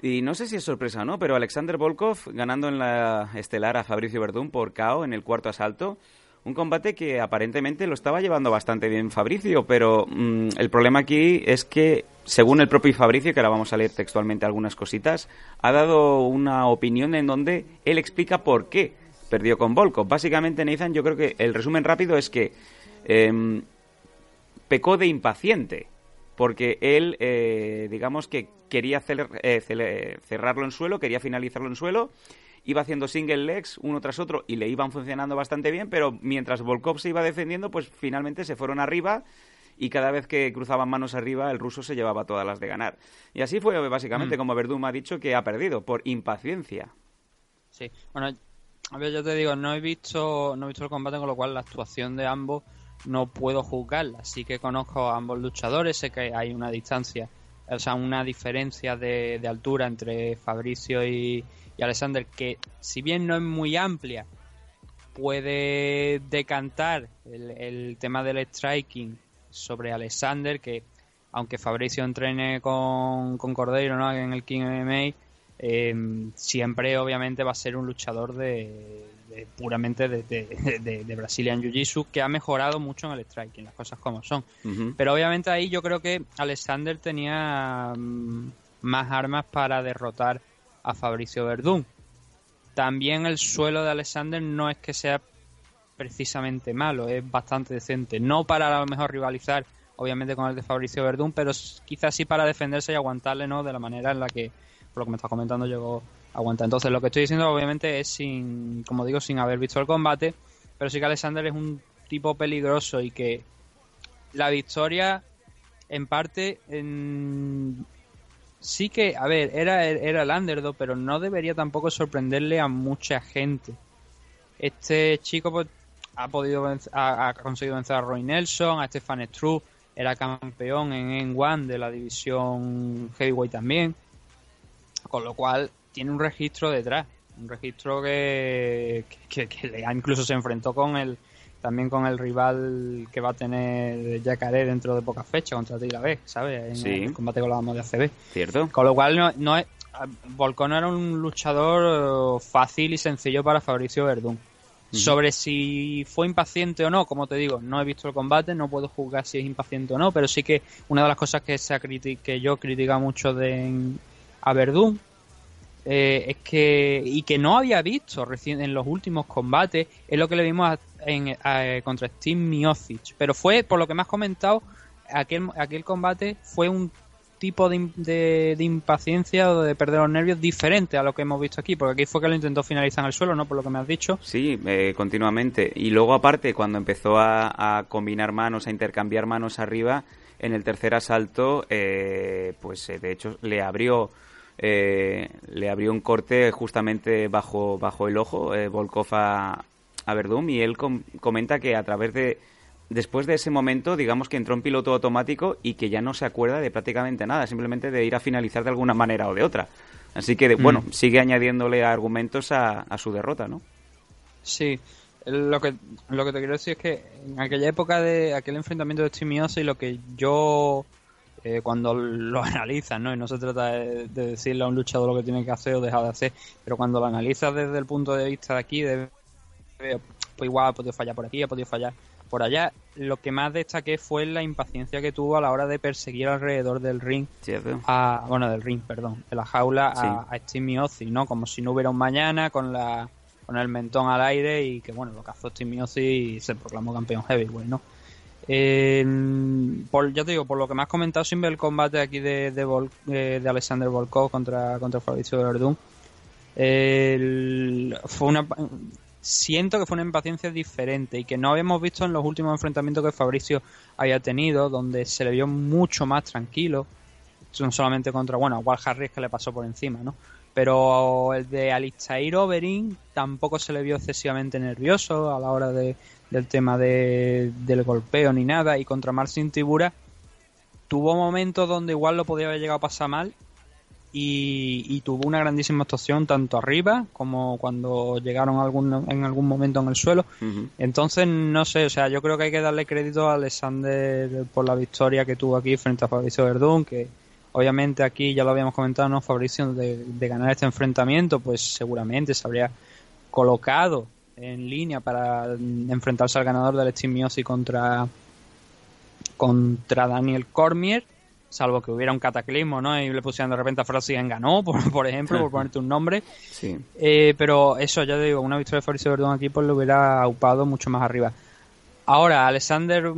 Y no sé si es sorpresa o no, pero Alexander Volkov ganando en la estelar a Fabricio Verdún por KO en el cuarto asalto. Un combate que aparentemente lo estaba llevando bastante bien Fabricio, pero mm, el problema aquí es que, según el propio Fabricio, que ahora vamos a leer textualmente algunas cositas, ha dado una opinión en donde él explica por qué perdió con Volkov. Básicamente, Nathan, yo creo que el resumen rápido es que em, pecó de impaciente porque él, eh, digamos que quería eh, cerrarlo en suelo, quería finalizarlo en suelo, iba haciendo single legs uno tras otro y le iban funcionando bastante bien, pero mientras Volkov se iba defendiendo, pues finalmente se fueron arriba y cada vez que cruzaban manos arriba el ruso se llevaba todas las de ganar. Y así fue básicamente mm. como Verdum ha dicho que ha perdido, por impaciencia. Sí, bueno, a ver, yo te digo, no he visto, no he visto el combate, con lo cual la actuación de ambos no puedo juzgarla. Sí que conozco a ambos luchadores, sé que hay una distancia, o sea, una diferencia de, altura entre Fabricio y, Alexander que, si bien no es muy amplia, puede decantar el, tema del striking sobre Alexander, que aunque Fabricio entrene con, con Cordeiro ¿no? en el King MMA, eh, siempre obviamente va a ser un luchador de, puramente de, de, de, Brazilian Jiu-Jitsu que ha mejorado mucho en el striking, las cosas como son. Pero obviamente ahí yo creo que Alexander tenía mm, más armas para derrotar a Fabricio Verdún. También el suelo de Alexander no es que sea precisamente malo, es bastante decente. No para a lo mejor rivalizar, obviamente, con el de Fabricio Verdún, pero quizás sí para defenderse y aguantarle, ¿no? De la manera en la que, lo que me está comentando, llegó aguanta. Entonces, lo que estoy diciendo, obviamente, es sin, como digo, sin haber visto el combate, pero sí que Alexander es un tipo peligroso y que la victoria, en parte, sí que, a ver, era, era el underdog, pero no debería tampoco sorprenderle a mucha gente. Este chico pues, ha podido ha, conseguido vencer a Roy Nelson, a Stefan Struve, era campeón en N1 de la división heavyweight también, con lo cual tiene un registro detrás, un registro que, que, incluso se enfrentó con el también con el rival que va a tener Jacaré dentro de pocas fechas contra Tila B, ¿sabes? En el combate con la de ACB. Cierto. Con lo cual no, no es Volcón era un luchador fácil y sencillo para Fabricio Verdún. Sobre si fue impaciente o no, como te digo, no he visto el combate, no puedo juzgar si es impaciente o no, pero sí que una de las cosas que, se que yo critica mucho de a Verdún eh, es que y que no había visto recién en los últimos combates es lo que le vimos en, contra Steve Miocic pero fue por lo que me has comentado aquel aquel combate fue un tipo de, de, impaciencia o de perder los nervios diferente a lo que hemos visto aquí, porque aquí fue que lo intentó finalizar en el suelo, ¿no? Por lo que me has dicho. Sí, eh, continuamente. Y luego, aparte, cuando empezó a, combinar manos, a intercambiar manos arriba, en el tercer asalto, eh, pues de hecho le abrió eh, le abrió un corte justamente bajo, bajo el ojo, eh, Volkov a, a Verdum, y él comenta que a través de, después de ese momento, digamos que entró en piloto automático y que ya no se acuerda de prácticamente nada, simplemente de ir a finalizar de alguna manera o de otra. Así que, mm. bueno, sigue añadiéndole argumentos a, a, su derrota, ¿no? Sí, lo que, lo que te quiero decir es que en aquella época de aquel enfrentamiento de Chimioso y lo que yo eh, cuando lo analizas, ¿no? Y no se trata de, decirle a un luchador lo que tiene que hacer o dejar de hacer, pero cuando lo analizas desde el punto de vista de aquí, de, pues igual ha podido fallar por aquí, ha podido fallar por allá, lo que más destaqué fue la impaciencia que tuvo a la hora de perseguir alrededor del ring, a, bueno, del ring, perdón, de la jaula a, a Steve ¿no? Como si no hubiera un mañana, con la con el mentón al aire y que, bueno, lo cazó Steve y se proclamó campeón heavyweight, ¿no? Eh, por, ya te digo, por lo que me has comentado sin ver el combate aquí de, de, eh, de Alexander Volkov contra, contra Fabricio Verdún, fue una siento que fue una impaciencia diferente y que no habíamos visto en los últimos enfrentamientos que Fabricio había tenido, donde se le vio mucho más tranquilo, no solamente contra, bueno, a Walt Harris que le pasó por encima, ¿no? Pero el de Alistair Overeem tampoco se le vio excesivamente nervioso a la hora de, del tema de, del golpeo ni nada. Y contra Marcin Tibura tuvo momentos donde igual lo podía haber llegado a pasar mal, y, tuvo una grandísima actuación tanto arriba como cuando llegaron algún, en algún momento en el suelo. Entonces, no sé, o sea, yo creo que hay que darle crédito a Alexander por la victoria que tuvo aquí frente a Fabricio Verdún, que obviamente aquí ya lo habíamos comentado, ¿no? Fabricio de, ganar este enfrentamiento, pues seguramente se habría colocado en línea para enfrentarse al ganador del Steam Miosi contra contra Daniel Cormier salvo que hubiera un cataclismo, ¿no? Y le pusieran de repente a en ganó, por, por ejemplo, por ponerte un nombre. Sí. Eh, pero eso, ya te digo, una victoria de Fabricio Verdón aquí pues lo hubiera aupado mucho más arriba. Ahora, Alexander,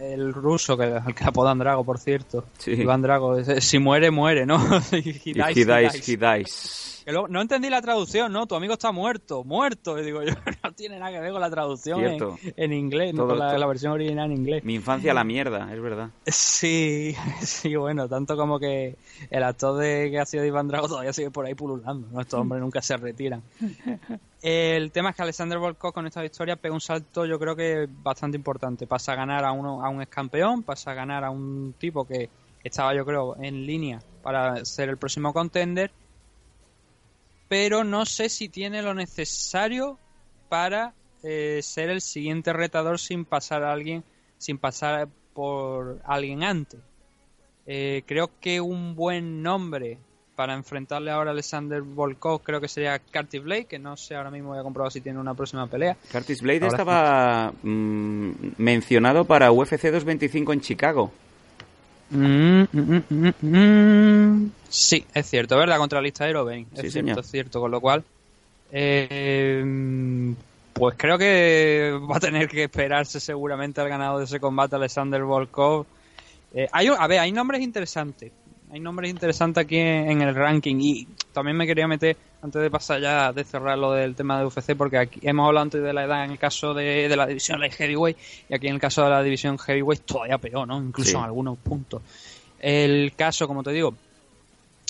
el ruso, que, el que apodan Drago, por cierto. Sí. Iván Drago, si muere, muere, ¿no? he dies, he dies no entendí la traducción, ¿no? Tu amigo está muerto, muerto. Y digo yo, no tiene nada que ver con la traducción en, inglés, no con la, versión original en inglés. Mi infancia a la mierda, es verdad. Sí, sí, bueno, tanto como que el actor de que ha sido Iván Drago todavía sigue por ahí pululando, ¿no? Estos hombres nunca se retiran. El tema es que Alexander Volkov con esta victoria pega un salto, yo creo que bastante importante. Pasa a ganar a, uno, a un ex campeón, pasa a ganar a un tipo que estaba, yo creo, en línea para ser el próximo contender pero no sé si tiene lo necesario para eh, ser el siguiente retador sin pasar a alguien, sin pasar por alguien antes. Eh, creo que un buen nombre para enfrentarle ahora a Alexander Volkov creo que sería Curtis Blade, que no sé ahora mismo voy a comprobar si tiene una próxima pelea. Curtis Blade estaba mm, mencionado para UFC 225 en Chicago. Mm, mm, mm, sí, es cierto, ¿verdad? Contra la lista de Aerobain. Es cierto, es cierto. Con lo cual, eh, pues creo que va a tener que esperarse seguramente al ganado de ese combate, Alexander Volkov. Eh, hay, a ver, hay nombres interesantes hay nombres interesantes aquí en, el ranking y también me quería meter antes de pasar ya de cerrar lo del tema de UFC porque aquí hemos hablado antes de la edad en el caso de, la división light heavyweight y aquí en el caso de la división heavyweight todavía peor, ¿no? Incluso en algunos puntos. El caso, como te digo,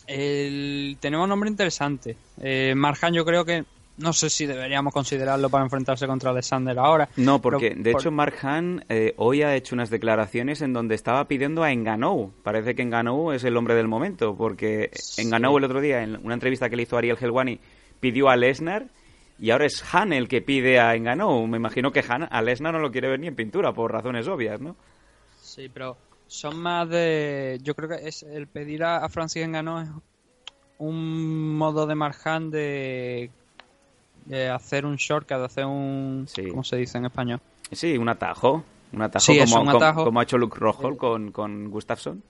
el, tenemos nombre interesante. Eh, Marjan yo creo que no sé si deberíamos considerarlo para enfrentarse contra Alexander ahora. No, porque de hecho Mark Han eh, hoy ha hecho unas declaraciones en donde estaba pidiendo a Enganou. Parece que Enganou es el hombre del momento, porque Enganou el otro día, en una entrevista que le hizo Ariel Helwani, pidió a Lesnar y ahora es Han el que pide a Enganou. Me imagino que Han a Lesnar no lo quiere ver ni en pintura, por razones obvias, ¿no? Sí, pero son más de... Yo creo que es el pedir a, Francis Enganou es un modo de Marjan de hacer un shortcut, hacer un... ¿Cómo se dice en español? Sí, un atajo. Un atajo, como, como, ha hecho Luke Rojo con, con Gustafsson.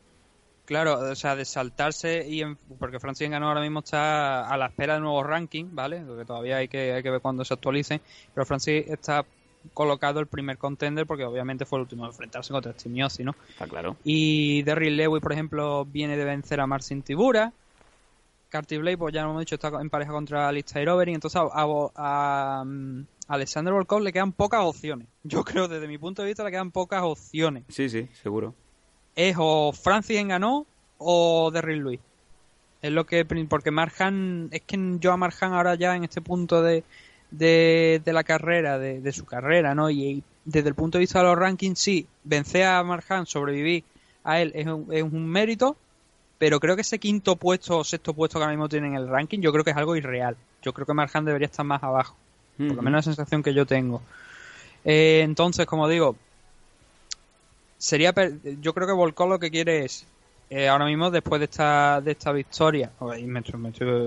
Claro, o sea, de saltarse y porque Francis ganó ahora mismo está a la espera de nuevos rankings, ¿vale? Porque todavía hay que, hay que ver cuándo se actualicen, pero Francis está colocado el primer contender porque obviamente fue el último de enfrentarse contra Stimiosi, ¿no? Está claro. Y Derry Lewis, por ejemplo, viene de vencer a Marcin Tibura, Carty Blade, pues ya lo hemos dicho, está en pareja contra Alistair Overeem. Entonces a, mm, Alexander Volkov le quedan pocas opciones. Yo creo, desde mi punto de vista, le quedan pocas opciones. Sí, sí, seguro. Es o Francis ganó o Derrick Lewis. Es lo que. Porque Marjan. Es que yo a Marjan ahora ya en este punto de, de, la carrera, de, su carrera, ¿no? Y, desde el punto de vista de los rankings, sí, vencer a Marjan, sobrevivir a él es es un mérito pero creo que ese quinto puesto o sexto puesto que ahora mismo tiene en el ranking, yo creo que es algo irreal. Yo creo que Marjan debería estar más abajo. Por lo menos la sensación que yo tengo. Eh, entonces, como digo, sería yo creo que Volkov lo que quiere es eh, ahora mismo después de esta de esta victoria o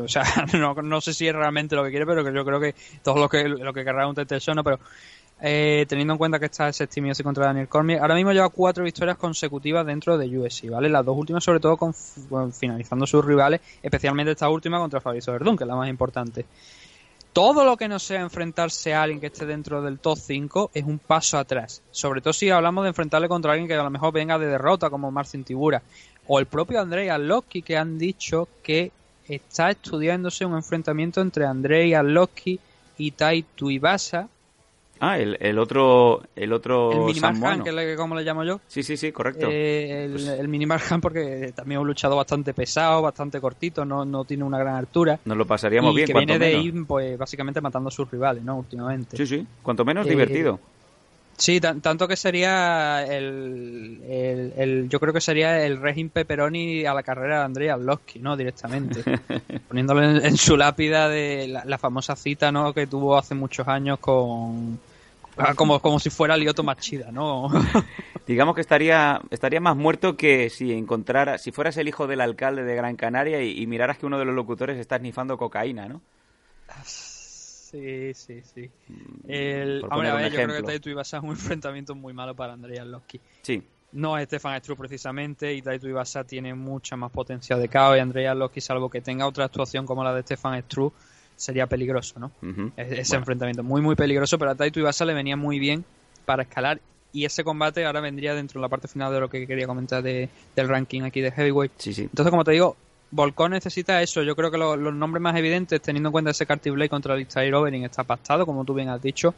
sea no, sé si es realmente lo que quiere pero que yo creo que todo lo que lo que querrá un no pero eh, teniendo en cuenta que está y contra Daniel Cormier, ahora mismo lleva cuatro victorias consecutivas dentro de UFC, ¿vale? Las dos últimas, sobre todo, con, finalizando sus rivales, especialmente esta última contra Fabrizio Verdún, que es la más importante. Todo lo que no sea enfrentarse a alguien que esté dentro del top 5 es un paso atrás. Sobre todo si hablamos de enfrentarle contra alguien que a lo mejor venga de derrota, como Marcin Tibura. O el propio Andrei Arlovski, que han dicho que está estudiándose un enfrentamiento entre Andrei Arlovski y Tai Tuivasa Ah, el, el otro el otro el mini Marjan, que es como le llamo yo. Sí, sí, sí, correcto. Eh, el, pues el, porque también ha luchado bastante pesado, bastante cortito, no, no tiene una gran altura. Nos lo pasaríamos bien, que viene de ir, pues básicamente matando a sus rivales, ¿no? Últimamente. Sí, sí, cuanto menos eh, divertido. Sí, tanto que sería el, el, Yo creo que sería el régimen Pepperoni a la carrera de Andrea Blosky, ¿no? Directamente. Poniéndolo en, su lápida de la, famosa cita, ¿no? Que tuvo hace muchos años con. Ah, como, como si fuera Lioto Machida, ¿no? Digamos que estaría, estaría más muerto que si encontrara. Si fueras el hijo del alcalde de Gran Canaria y, y miraras que uno de los locutores está snifando cocaína, ¿no? Sí, sí, sí. Mm, el, hombre, a ver, yo creo que Taito Ibasa es un enfrentamiento muy malo para Andrea Loski. Sí. No es Stefan Struve precisamente y Taito Ibasa tiene mucha más potencia de caos y Andrea Loski, salvo que tenga otra actuación como la de Stefan Struve, sería peligroso, ¿no? Ese enfrentamiento muy, muy peligroso, pero a Taito Ibasa le venía muy bien para escalar y ese combate ahora vendría dentro de la parte final de lo que quería comentar de, del ranking aquí de Heavyweight. Sí, sí. Entonces, como te digo, Volcón necesita eso. Yo creo que los nombres más evidentes, teniendo en cuenta ese Carty Blade contra el Overing, está pactado, como tú bien has dicho,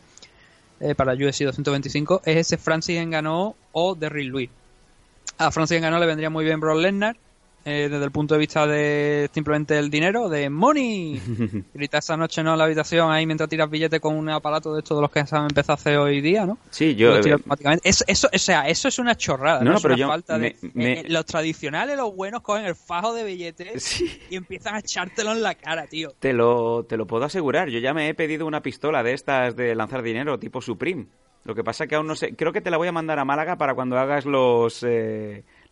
eh, para UFC 225, es ese Francis Enganó o Derrick Louis. A Francis Enganó le vendría muy bien Brock Lesnar, eh, desde el punto de vista de simplemente el dinero, de money. Grita esa noche no en la habitación ahí mientras tiras billetes con un aparato de estos de los que se han empezado a hacer hoy día, ¿no? Sí, yo. Eh, eso, eso, o sea, eso es una chorrada. No, pero yo. Falta de, eh, los tradicionales, los buenos, cogen el fajo de billetes y empiezan a echártelo en la cara, tío. Te lo, te lo puedo asegurar. Yo ya me he pedido una pistola de estas de lanzar dinero, tipo Supreme. Lo que pasa que aún no sé. Creo que te la voy a mandar a Málaga para cuando hagas los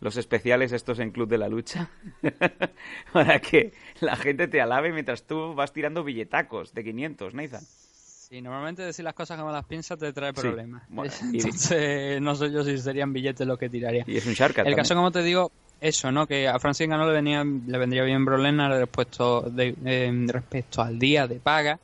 los especiales estos en Club de la Lucha para que la gente te alabe mientras tú vas tirando billetacos de 500, Nathan. Sí, normalmente decir las cosas como las piensas te trae problemas. Entonces, no sé yo si serían billetes lo que tiraría. Y es un Shark. El caso, como te digo, eso, ¿no? Que a Francis no le, venía, le vendría bien Bro respecto, de, eh, respecto al día de paga.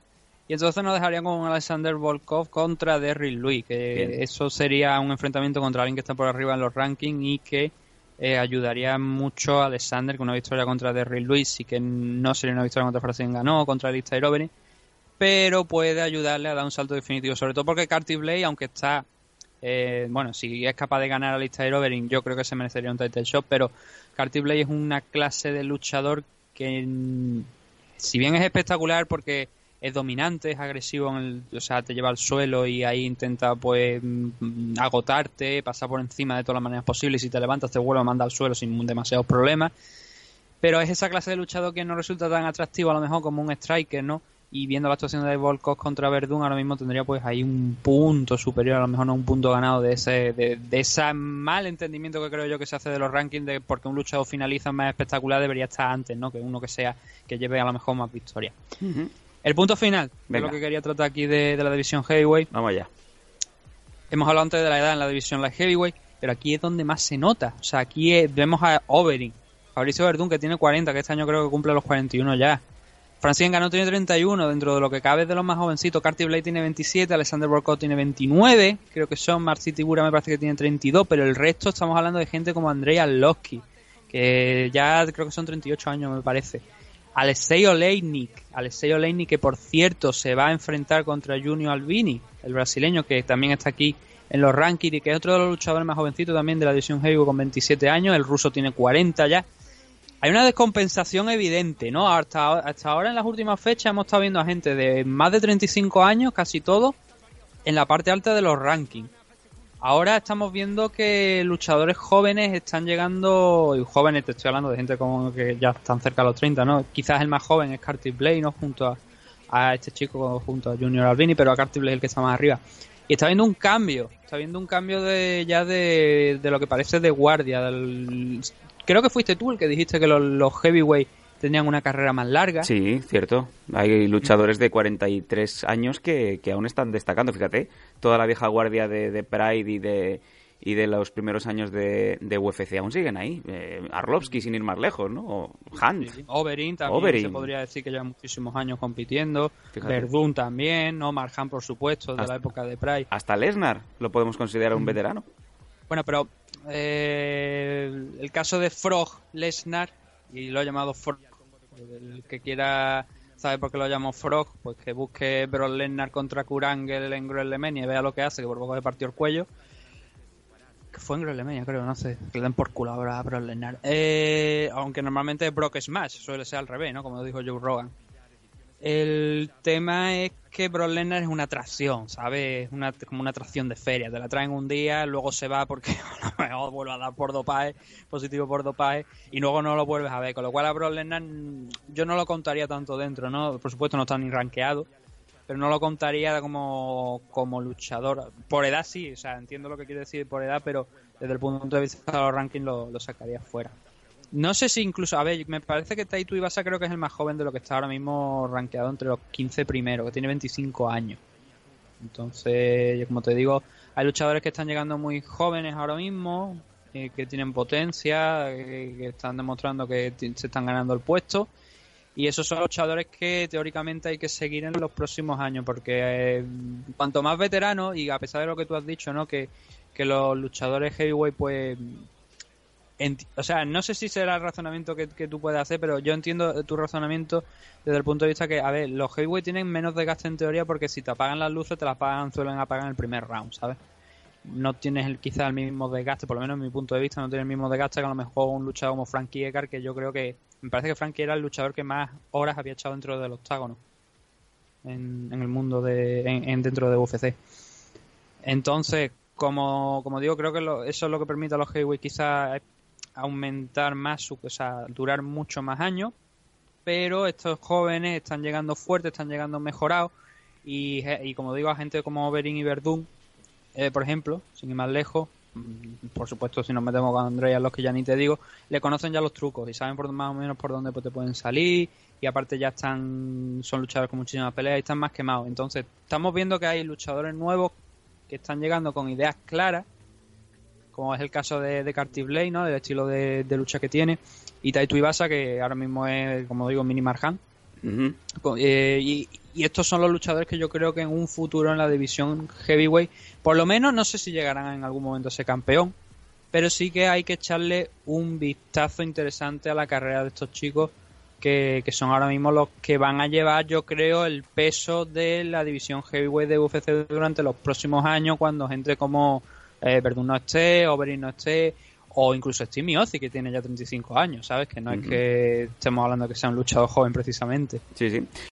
Y entonces nos dejarían con Alexander Volkov contra Derrick Louis, que eso sería un enfrentamiento contra alguien que está por arriba en los rankings y que eh, ayudaría mucho a Alexander con una victoria contra Derrick Lewis y que no sería una victoria contra Francis ganó contra Alistair Overeem pero puede ayudarle a dar un salto definitivo sobre todo porque Carty Blade aunque está eh, bueno si es capaz de ganar a Alistair Overeem yo creo que se merecería un title shot pero Carty Blade es una clase de luchador que mm, si bien es espectacular porque es dominante, es agresivo, en el, o sea, te lleva al suelo y ahí intenta pues mm, agotarte, pasar por encima de todas las maneras posibles y si te levantas te vuelve a mandar al suelo sin demasiados problemas. Pero es esa clase de luchador que no resulta tan atractivo a lo mejor como un striker, ¿no? Y viendo la actuación de Volkov contra Verdun, ahora mismo tendría pues ahí un punto superior, a lo mejor no un punto ganado de ese de, de ese mal entendimiento que creo yo que se hace de los rankings de porque un luchador finaliza más espectacular debería estar antes, ¿no? Que uno que sea que lleve a lo mejor más victoria. El punto final de lo que quería tratar aquí de, la división heavyweight. Vamos allá. Hemos hablado antes de la edad en la división light heavyweight, pero aquí es donde más se nota. O sea, aquí vemos a Overing, Fabricio Verdún que tiene 40, que este año creo que cumple los 41 ya. Francis Engano tiene 31, dentro de lo que cabe de los más jovencitos. Carty Blade tiene 27, Alexander Borkov tiene 29, creo que son. Marcy Tibura me parece que tiene 32, pero el resto estamos hablando de gente como Andrea Losky, que ya creo que son 38 años me parece. Alexei Oleinik, Alexei Oleinik que por cierto se va a enfrentar contra Junior Albini, el brasileño que también está aquí en los rankings y que es otro de los luchadores más jovencitos también de la división heavyweight con 27 años, el ruso tiene 40 ya. Hay una descompensación evidente, ¿no? Hasta, hasta ahora en las últimas fechas hemos estado viendo a gente de más de 35 años, casi todo, en la parte alta de los rankings. Ahora estamos viendo que luchadores jóvenes están llegando, y jóvenes te estoy hablando de gente como que ya están cerca de los 30, ¿no? Quizás el más joven es Carty Blade, ¿no? Junto a, este chico, junto a Junior Albini, pero a Carty Blade el que está más arriba. Y está viendo un cambio, está viendo un cambio de ya de, de lo que parece de guardia. Creo que fuiste tú el que dijiste que los, los tenían una carrera más larga. Sí, cierto. Hay luchadores de 43 años que, que aún están destacando, fíjate. Toda la vieja guardia de, de Pride y de, y de los primeros años de, de UFC aún siguen ahí. Eh, Arlovsky sin ir más lejos, ¿no? O Hunt. Oberyn también se podría decir que lleva muchísimos años compitiendo. Verdun también, ¿no? Marjan, por supuesto, de la época de Pride. Hasta Lesnar lo podemos considerar un mm. veterano. Bueno, pero eh, el caso de Frog Lesnar, y lo ha llamado Frog el que quiera saber por qué lo llamo Frog, pues que busque Brock Lesnar contra Kurangel en Groenlemania y vea lo que hace, que por poco le partió el cuello. Que fue en Groenlemania, creo, no sé. Que le den por culo ahora a Brock Lesnar. Eh, aunque normalmente Brock Smash suele ser al revés, ¿no? Como dijo Joe Rogan. El tema es que Brock Lesnar es una atracción, ¿sabes? Es una, como una atracción de feria. Te la traen un día, luego se va porque a vuelve a dar por dopaje, positivo por dopaje, y luego no lo vuelves a ver. Con lo cual a Brock Lesnar mm, yo no lo contaría tanto dentro, ¿no? Por supuesto no está ni rankeado, pero no lo contaría como, como luchador. Por edad sí, o sea, entiendo lo que quiere decir por edad, pero desde el punto de vista de los rankings lo, lo sacaría fuera. No sé si incluso, a ver, me parece que Taito Ibasa creo que es el más joven de lo que está ahora mismo rankeado entre los 15 primeros, que tiene 25 años. Entonces, como te digo, hay luchadores que están llegando muy jóvenes ahora mismo, eh, que tienen potencia, eh, que están demostrando que se están ganando el puesto. Y esos son luchadores que teóricamente hay que seguir en los próximos años, porque eh, cuanto más veteranos, y a pesar de lo que tú has dicho, ¿no? Que, que los luchadores heavyweight, pues o sea, no sé si será el razonamiento que, tú puedes hacer, pero yo entiendo tu razonamiento desde el punto de vista que, a ver, los heavyweight tienen menos desgaste en teoría porque si te apagan las luces, te las apagan, suelen apagar en el primer round, ¿sabes? No tienes el, quizá el mismo desgaste, por lo menos en mi punto de vista, no tienes el mismo desgaste que a lo mejor un luchador como Frankie Edgar, que yo creo que, me parece que Frankie era el luchador que más horas había echado dentro del octágono en, el mundo de, en, dentro de UFC. Entonces, como, como digo, creo que eso es lo que permite a los heavyweight quizás aumentar más, su, o sea, durar mucho más años, pero estos jóvenes están llegando fuertes, están llegando mejorados y, y como digo, a gente como Berin y Verdún, eh, por ejemplo, sin ir más lejos, mm, por supuesto si nos metemos con Andrea, los que ya ni te digo, le conocen ya los trucos y saben por más o menos por dónde pues, te pueden salir y aparte ya están, son luchadores con muchísimas peleas y están más quemados. Entonces, estamos viendo que hay luchadores nuevos que están llegando con ideas claras como es el caso de, de Carty Blade, ¿no? Del estilo de, lucha que tiene. Y Taito Ibasa, que ahora mismo es, como digo, mini Marjan. Eh, y, estos son los luchadores que yo creo que en un futuro en la división heavyweight, por lo menos no sé si llegarán en algún momento a ser campeón, pero sí que hay que echarle un vistazo interesante a la carrera de estos chicos que, que, son ahora mismo los que van a llevar, yo creo, el peso de la división heavyweight de UFC durante los próximos años, cuando gente como eh, Verdun no esté, Oberyn no esté, o incluso Steve Miozzi, que tiene ya 35 años, ¿sabes? Que no es que estemos hablando que sea un luchador joven precisamente. Sí, sí.